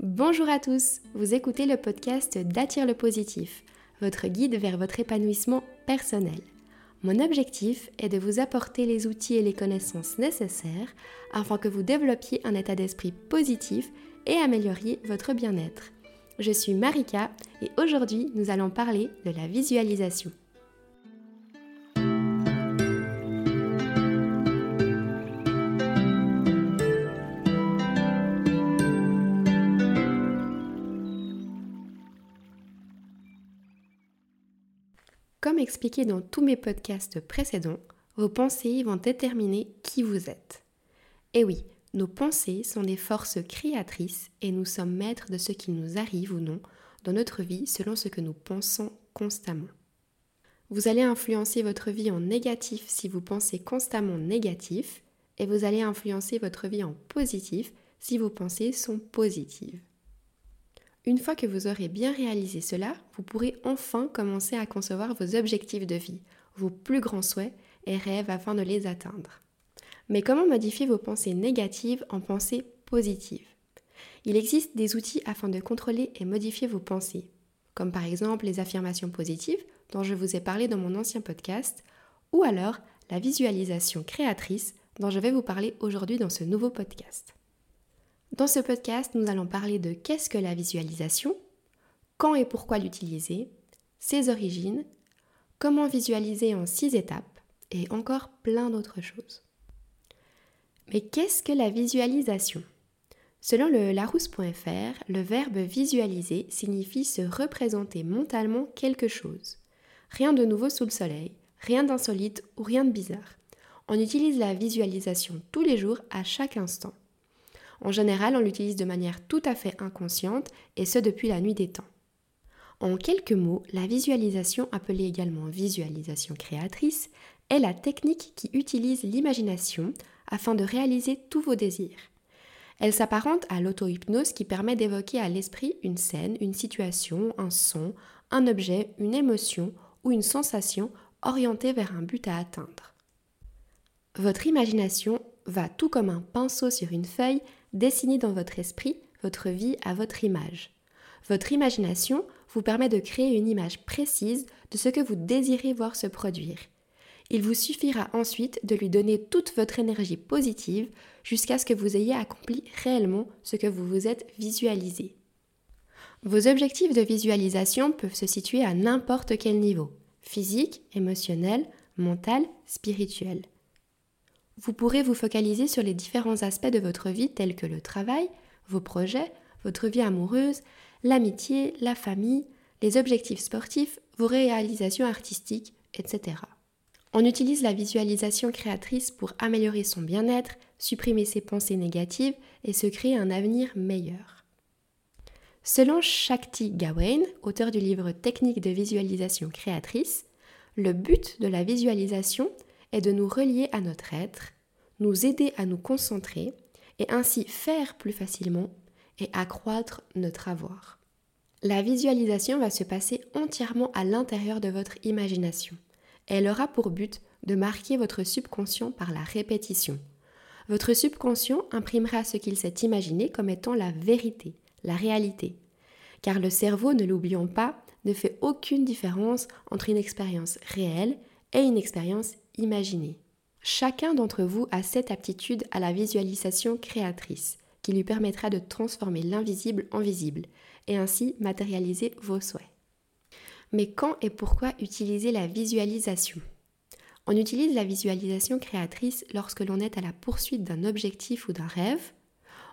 Bonjour à tous, vous écoutez le podcast d'Attire le positif, votre guide vers votre épanouissement personnel. Mon objectif est de vous apporter les outils et les connaissances nécessaires afin que vous développiez un état d'esprit positif et amélioriez votre bien-être. Je suis Marika et aujourd'hui nous allons parler de la visualisation. Comme expliqué dans tous mes podcasts précédents, vos pensées vont déterminer qui vous êtes. Et oui, nos pensées sont des forces créatrices et nous sommes maîtres de ce qui nous arrive ou non dans notre vie selon ce que nous pensons constamment. Vous allez influencer votre vie en négatif si vous pensez constamment négatif et vous allez influencer votre vie en positif si vos pensées sont positives. Une fois que vous aurez bien réalisé cela, vous pourrez enfin commencer à concevoir vos objectifs de vie, vos plus grands souhaits et rêves afin de les atteindre. Mais comment modifier vos pensées négatives en pensées positives? Il existe des outils afin de contrôler et modifier vos pensées, comme par exemple les affirmations positives dont je vous ai parlé dans mon ancien podcast, ou alors la visualisation créatrice dont je vais vous parler aujourd'hui dans ce nouveau podcast. Dans ce podcast, nous allons parler de qu'est-ce que la visualisation, quand et pourquoi l'utiliser, ses origines, comment visualiser en six étapes et encore plein d'autres choses. Mais qu'est-ce que la visualisation? Selon le larousse.fr, le verbe visualiser signifie se représenter mentalement quelque chose. Rien de nouveau sous le soleil, rien d'insolite ou rien de bizarre. On utilise la visualisation tous les jours à chaque instant. En général, on l'utilise de manière tout à fait inconsciente, et ce depuis la nuit des temps. En quelques mots, la visualisation, appelée également visualisation créatrice, est la technique qui utilise l'imagination afin de réaliser tous vos désirs. Elle s'apparente à l'auto-hypnose qui permet d'évoquer à l'esprit une scène, une situation, un son, un objet, une émotion ou une sensation orientée vers un but à atteindre. Votre imagination va tout comme un pinceau sur une feuille dessiner dans votre esprit votre vie à votre image. Votre imagination vous permet de créer une image précise de ce que vous désirez voir se produire. Il vous suffira ensuite de lui donner toute votre énergie positive jusqu'à ce que vous ayez accompli réellement ce que vous vous êtes visualisé. Vos objectifs de visualisation peuvent se situer à n'importe quel niveau, physique, émotionnel, mental, spirituel. Vous pourrez vous focaliser sur les différents aspects de votre vie tels que le travail, vos projets, votre vie amoureuse, l'amitié, la famille, les objectifs sportifs, vos réalisations artistiques, etc. On utilise la visualisation créatrice pour améliorer son bien-être, supprimer ses pensées négatives et se créer un avenir meilleur. Selon Shakti Gawain, auteur du livre Technique de visualisation créatrice, le but de la visualisation est de nous relier à notre être, nous aider à nous concentrer et ainsi faire plus facilement et accroître notre avoir. La visualisation va se passer entièrement à l'intérieur de votre imagination. Elle aura pour but de marquer votre subconscient par la répétition. Votre subconscient imprimera ce qu'il s'est imaginé comme étant la vérité, la réalité. Car le cerveau, ne l'oublions pas, ne fait aucune différence entre une expérience réelle et une expérience imaginée. Chacun d'entre vous a cette aptitude à la visualisation créatrice qui lui permettra de transformer l'invisible en visible et ainsi matérialiser vos souhaits. Mais quand et pourquoi utiliser la visualisation? On utilise la visualisation créatrice lorsque l'on est à la poursuite d'un objectif ou d'un rêve.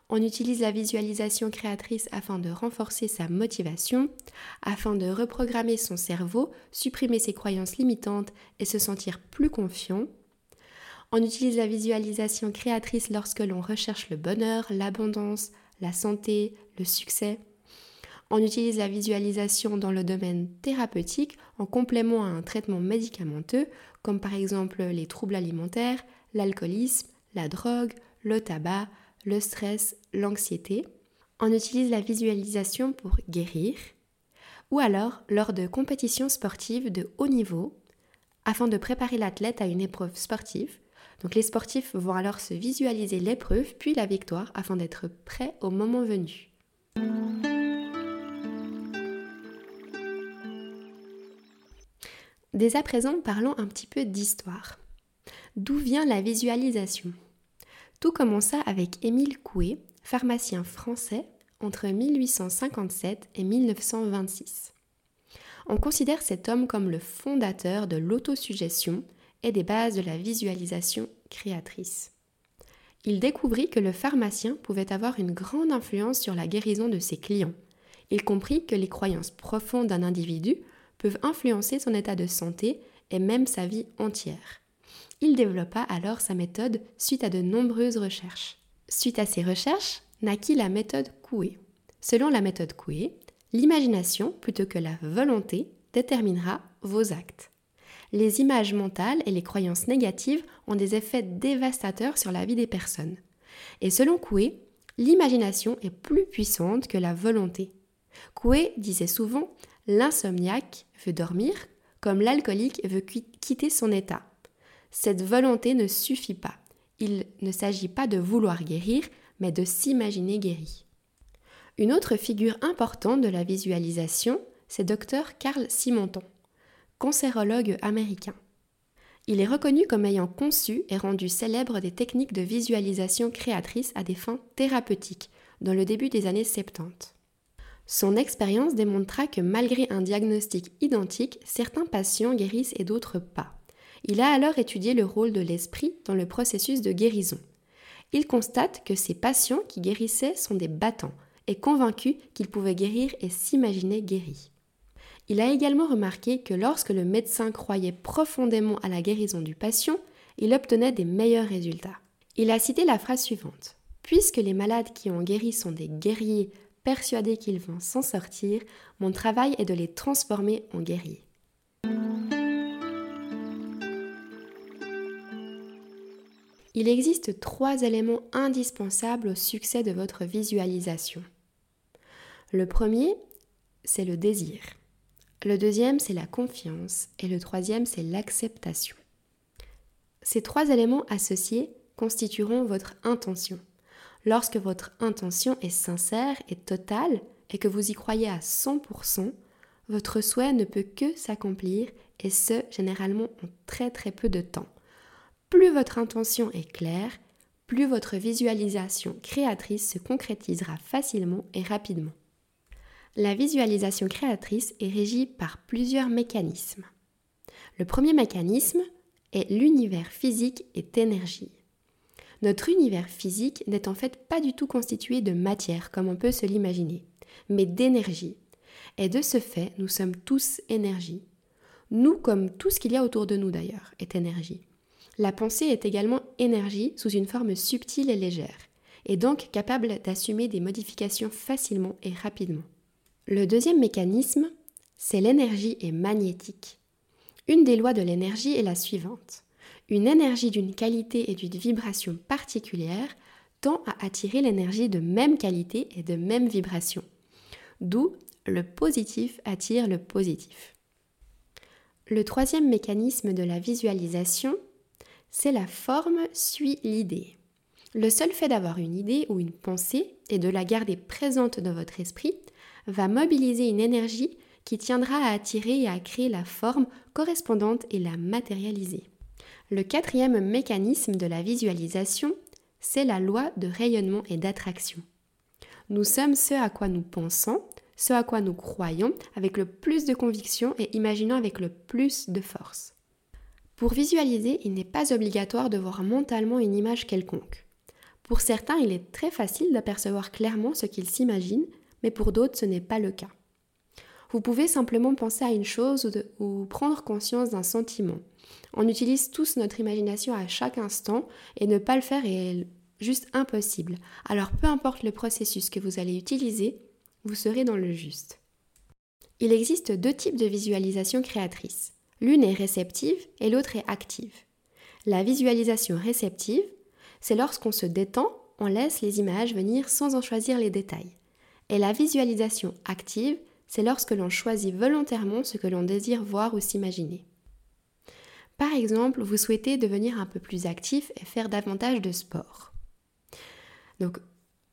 On utilise la visualisation créatrice afin de renforcer sa motivation, afin de reprogrammer son cerveau, supprimer ses croyances limitantes et se sentir plus confiant. On utilise la visualisation créatrice lorsque l'on recherche le bonheur, l'abondance, la santé, le succès. On utilise la visualisation dans le domaine thérapeutique en complément à un traitement médicamenteux, comme par exemple les troubles alimentaires, l'alcoolisme, la drogue, le tabac, le stress, l'anxiété. On utilise la visualisation pour guérir, ou alors lors de compétitions sportives de haut niveau, afin de préparer l'athlète à une épreuve sportive. Donc les sportifs vont alors se visualiser l'épreuve puis la victoire afin d'être prêts au moment venu. Dès à présent, parlons un petit peu d'histoire. D'où vient la visualisation? Tout commença avec Émile Coué, pharmacien français entre 1857 et 1926. On considère cet homme comme le fondateur de l'autosuggestion et des bases de la visualisation créatrice. Il découvrit que le pharmacien pouvait avoir une grande influence sur la guérison de ses clients. Il comprit que les croyances profondes d'un individu peuvent influencer son état de santé et même sa vie entière. Il développa alors sa méthode suite à de nombreuses recherches. Suite à ces recherches, naquit la méthode Coué. Selon la méthode Coué, l'imagination plutôt que la volonté déterminera vos actes. Les images mentales et les croyances négatives ont des effets dévastateurs sur la vie des personnes. Et selon Coué, l'imagination est plus puissante que la volonté. Coué disait souvent L'insomniaque veut dormir comme l'alcoolique veut quitter son état. Cette volonté ne suffit pas. Il ne s'agit pas de vouloir guérir, mais de s'imaginer guéri. Une autre figure importante de la visualisation, c'est Dr Carl Simonton, cancérologue américain. Il est reconnu comme ayant conçu et rendu célèbre des techniques de visualisation créatrice à des fins thérapeutiques dans le début des années 70. Son expérience démontra que malgré un diagnostic identique, certains patients guérissent et d'autres pas. Il a alors étudié le rôle de l'esprit dans le processus de guérison. Il constate que ces patients qui guérissaient sont des battants et convaincus qu'ils pouvaient guérir et s'imaginer guéris. Il a également remarqué que lorsque le médecin croyait profondément à la guérison du patient, il obtenait des meilleurs résultats. Il a cité la phrase suivante. Puisque les malades qui ont guéri sont des guerriers persuadés qu'ils vont s'en sortir, mon travail est de les transformer en guerriers. Il existe trois éléments indispensables au succès de votre visualisation. Le premier, c'est le désir. Le deuxième, c'est la confiance. Et le troisième, c'est l'acceptation. Ces trois éléments associés constitueront votre intention. Lorsque votre intention est sincère et totale et que vous y croyez à 100%, votre souhait ne peut que s'accomplir et ce, généralement en très très peu de temps. Plus votre intention est claire, plus votre visualisation créatrice se concrétisera facilement et rapidement. La visualisation créatrice est régie par plusieurs mécanismes. Le premier mécanisme est l'univers physique est énergie. Notre univers physique n'est en fait pas du tout constitué de matière comme on peut se l'imaginer, mais d'énergie. Et de ce fait, nous sommes tous énergie. Nous, comme tout ce qu'il y a autour de nous d'ailleurs, est énergie. La pensée est également énergie sous une forme subtile et légère, et donc capable d'assumer des modifications facilement et rapidement. Le deuxième mécanisme, c'est l'énergie est magnétique. Une des lois de l'énergie est la suivante. Une énergie d'une qualité et d'une vibration particulière tend à attirer l'énergie de même qualité et de même vibration. D'où le positif attire le positif. Le troisième mécanisme de la visualisation, c'est la forme suit l'idée. Le seul fait d'avoir une idée ou une pensée et de la garder présente dans votre esprit va mobiliser une énergie qui tiendra à attirer et à créer la forme correspondante et la matérialiser. Le quatrième mécanisme de la visualisation, c'est la loi de rayonnement et d'attraction. Nous sommes ce à quoi nous pensons, ce à quoi nous croyons avec le plus de conviction et imaginons avec le plus de force. Pour visualiser, il n'est pas obligatoire de voir mentalement une image quelconque. Pour certains, il est très facile d'apercevoir clairement ce qu'ils s'imaginent, mais pour d'autres, ce n'est pas le cas. Vous pouvez simplement penser à une chose ou, prendre conscience d'un sentiment. On utilise tous notre imagination à chaque instant et ne pas le faire est juste impossible. Alors peu importe le processus que vous allez utiliser, vous serez dans le juste. Il existe deux types de visualisation créatrice. L'une est réceptive et l'autre est active. La visualisation réceptive, c'est lorsqu'on se détend, on laisse les images venir sans en choisir les détails. Et la visualisation active, c'est lorsque l'on choisit volontairement ce que l'on désire voir ou s'imaginer. Par exemple, vous souhaitez devenir un peu plus actif et faire davantage de sport. Donc,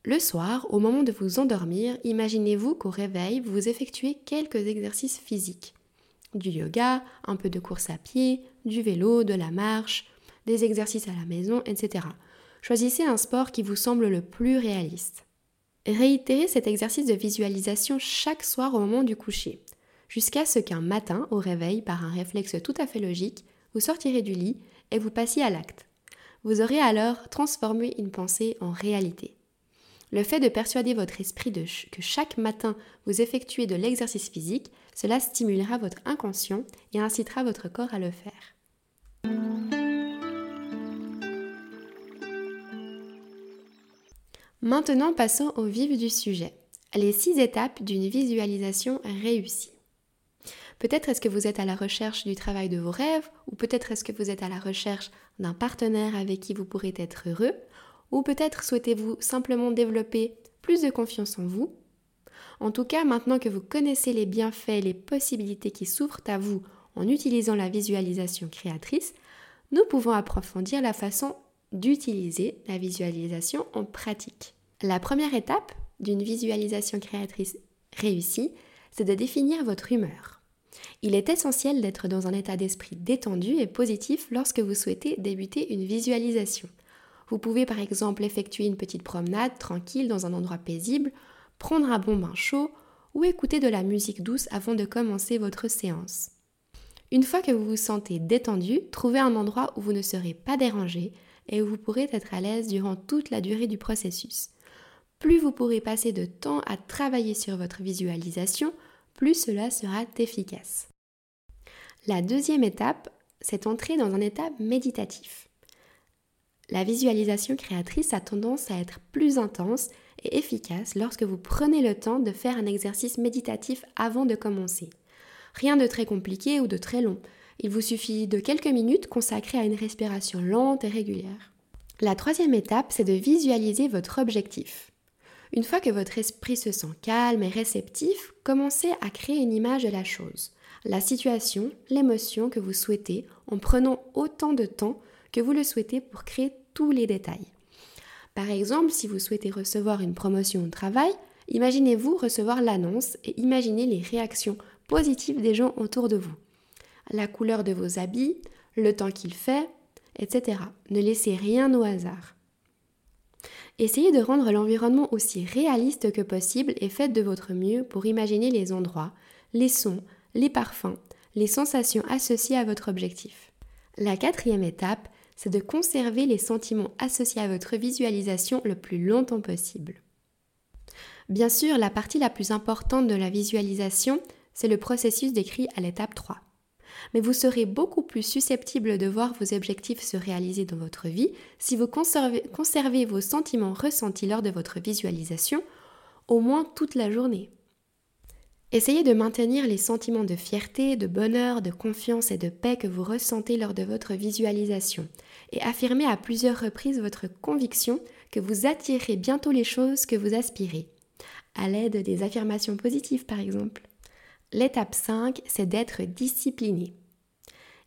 Le soir, au moment de vous endormir, imaginez-vous qu'au réveil, vous effectuez quelques exercices physiques. Du yoga, un peu de course à pied, du vélo, de la marche, des exercices à la maison, etc. Choisissez un sport qui vous semble le plus réaliste. Réitérez cet exercice de visualisation chaque soir au moment du coucher, jusqu'à ce qu'un matin, au réveil, par un réflexe tout à fait logique, vous sortirez du lit et vous passiez à l'acte. Vous aurez alors transformé une pensée en réalité. Le fait de persuader votre esprit que chaque matin vous effectuez de l'exercice physique, cela stimulera votre inconscient et incitera votre corps à le faire. Maintenant, passons au vif du sujet. Les six étapes d'une visualisation réussie. Peut-être est-ce que vous êtes à la recherche du travail de vos rêves, ou peut-être est-ce que vous êtes à la recherche d'un partenaire avec qui vous pourrez être heureux, ou peut-être souhaitez-vous simplement développer plus de confiance en vous? En tout cas, maintenant que vous connaissez les bienfaits et les possibilités qui s'ouvrent à vous en utilisant la visualisation créatrice, nous pouvons approfondir la façon d'utiliser la visualisation en pratique. La première étape d'une visualisation créatrice réussie, c'est de définir votre humeur. Il est essentiel d'être dans un état d'esprit détendu et positif lorsque vous souhaitez débuter une visualisation. Vous pouvez par exemple effectuer une petite promenade tranquille dans un endroit paisible, prendre un bon bain chaud ou écouter de la musique douce avant de commencer votre séance. Une fois que vous vous sentez détendu, trouvez un endroit où vous ne serez pas dérangé et où vous pourrez être à l'aise durant toute la durée du processus. Plus vous pourrez passer de temps à travailler sur votre visualisation, plus cela sera efficace. La deuxième étape, c'est entrer dans un état méditatif. La visualisation créatrice a tendance à être plus intense et efficace lorsque vous prenez le temps de faire un exercice méditatif avant de commencer. Rien de très compliqué ou de très long. Il vous suffit de quelques minutes consacrées à une respiration lente et régulière. La troisième étape, c'est de visualiser votre objectif. Une fois que votre esprit se sent calme et réceptif, commencez à créer une image de la chose, la situation, l'émotion que vous souhaitez en prenant autant de temps que vous le souhaitez pour créer tous les détails. Par exemple, si vous souhaitez recevoir une promotion au travail, imaginez-vous recevoir l'annonce et imaginez les réactions positives des gens autour de vous. La couleur de vos habits, le temps qu'il fait, etc. Ne laissez rien au hasard. Essayez de rendre l'environnement aussi réaliste que possible et faites de votre mieux pour imaginer les endroits, les sons, les parfums, les sensations associées à votre objectif. La quatrième étape, c'est de conserver les sentiments associés à votre visualisation le plus longtemps possible. Bien sûr, la partie la plus importante de la visualisation, c'est le processus décrit à l'étape 3. Mais vous serez beaucoup plus susceptible de voir vos objectifs se réaliser dans votre vie si vous conservez, conservez vos sentiments ressentis lors de votre visualisation au moins toute la journée. Essayez de maintenir les sentiments de fierté, de bonheur, de confiance et de paix que vous ressentez lors de votre visualisation et affirmez à plusieurs reprises votre conviction que vous attirez bientôt les choses que vous aspirez, à l'aide des affirmations positives par exemple. L'étape 5, c'est d'être discipliné.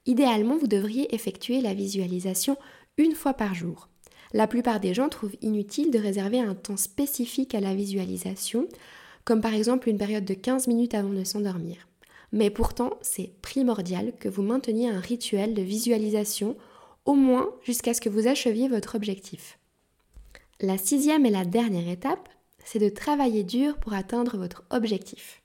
Idéalement, vous devriez effectuer la visualisation une fois par jour. La plupart des gens trouvent inutile de réserver un temps spécifique à la visualisation comme par exemple une période de 15 minutes avant de s'endormir. Mais pourtant, c'est primordial que vous mainteniez un rituel de visualisation au moins jusqu'à ce que vous acheviez votre objectif. La sixième et la dernière étape, c'est de travailler dur pour atteindre votre objectif.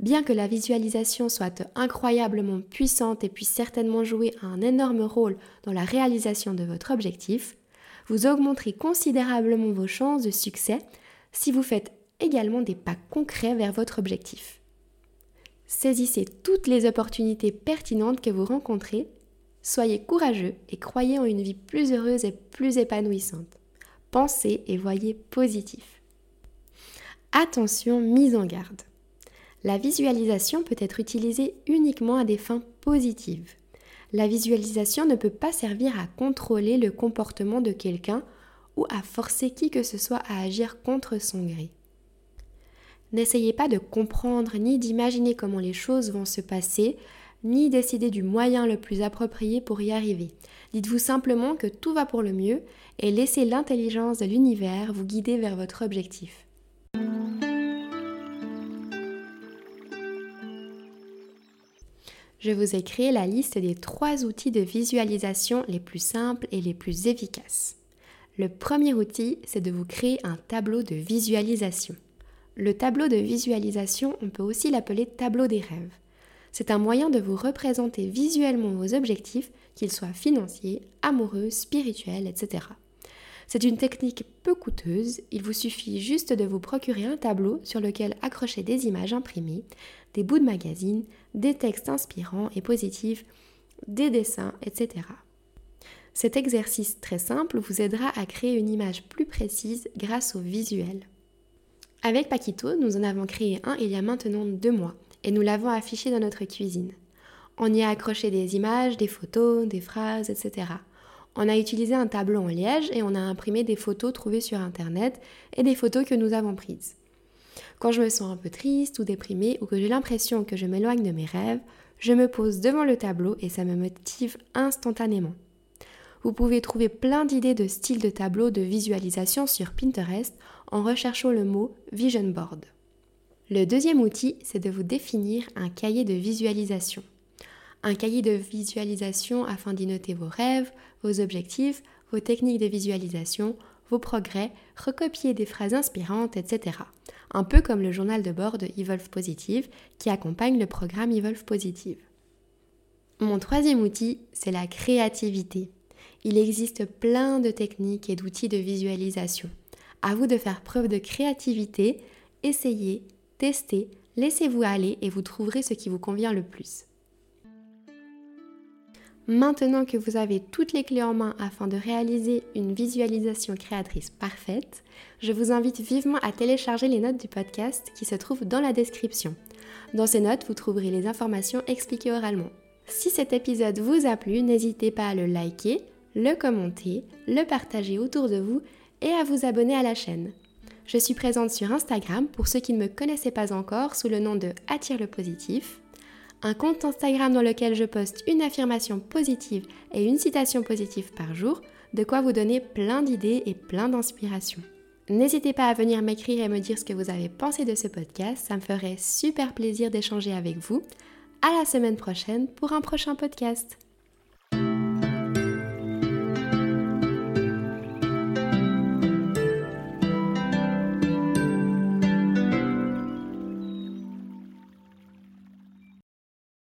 Bien que la visualisation soit incroyablement puissante et puisse certainement jouer un énorme rôle dans la réalisation de votre objectif, vous augmenterez considérablement vos chances de succès si vous faites également des pas concrets vers votre objectif. Saisissez toutes les opportunités pertinentes que vous rencontrez, soyez courageux et croyez en une vie plus heureuse et plus épanouissante. Pensez et voyez positif. Attention, mise en garde. La visualisation peut être utilisée uniquement à des fins positives. La visualisation ne peut pas servir à contrôler le comportement de quelqu'un ou à forcer qui que ce soit à agir contre son gré. N'essayez pas de comprendre ni d'imaginer comment les choses vont se passer, ni décider du moyen le plus approprié pour y arriver. Dites-vous simplement que tout va pour le mieux et laissez l'intelligence de l'univers vous guider vers votre objectif. Je vous ai créé la liste des trois outils de visualisation les plus simples et les plus efficaces. Le premier outil, c'est de vous créer un tableau de visualisation. Le tableau de visualisation, on peut aussi l'appeler tableau des rêves. C'est un moyen de vous représenter visuellement vos objectifs, qu'ils soient financiers, amoureux, spirituels, etc. C'est une technique peu coûteuse, il vous suffit juste de vous procurer un tableau sur lequel accrocher des images imprimées, des bouts de magazine, des textes inspirants et positifs, des dessins, etc. Cet exercice très simple vous aidera à créer une image plus précise grâce au visuel. Avec Paquito, nous en avons créé un il y a maintenant deux mois et nous l'avons affiché dans notre cuisine. On y a accroché des images, des photos, des phrases, etc. On a utilisé un tableau en liège et on a imprimé des photos trouvées sur Internet et des photos que nous avons prises. Quand je me sens un peu triste ou déprimée ou que j'ai l'impression que je m'éloigne de mes rêves, je me pose devant le tableau et ça me motive instantanément. Vous pouvez trouver plein d'idées de styles de tableaux de visualisation sur Pinterest en recherchant le mot Vision Board. Le deuxième outil, c'est de vous définir un cahier de visualisation. Un cahier de visualisation afin d'y noter vos rêves, vos objectifs, vos techniques de visualisation, vos progrès, recopier des phrases inspirantes, etc. Un peu comme le journal de bord de Evolve Positive qui accompagne le programme Evolve Positive. Mon troisième outil, c'est la créativité il existe plein de techniques et d'outils de visualisation. À vous de faire preuve de créativité, essayez, testez, laissez-vous aller et vous trouverez ce qui vous convient le plus. Maintenant que vous avez toutes les clés en main afin de réaliser une visualisation créatrice parfaite, je vous invite vivement à télécharger les notes du podcast qui se trouvent dans la description. Dans ces notes, vous trouverez les informations expliquées oralement. Si cet épisode vous a plu, n'hésitez pas à le liker, le commenter, le partager autour de vous et à vous abonner à la chaîne. Je suis présente sur Instagram pour ceux qui ne me connaissaient pas encore sous le nom de Attire le positif, un compte Instagram dans lequel je poste une affirmation positive et une citation positive par jour, de quoi vous donner plein d'idées et plein d'inspiration. N'hésitez pas à venir m'écrire et me dire ce que vous avez pensé de ce podcast, ça me ferait super plaisir d'échanger avec vous. À la semaine prochaine pour un prochain podcast.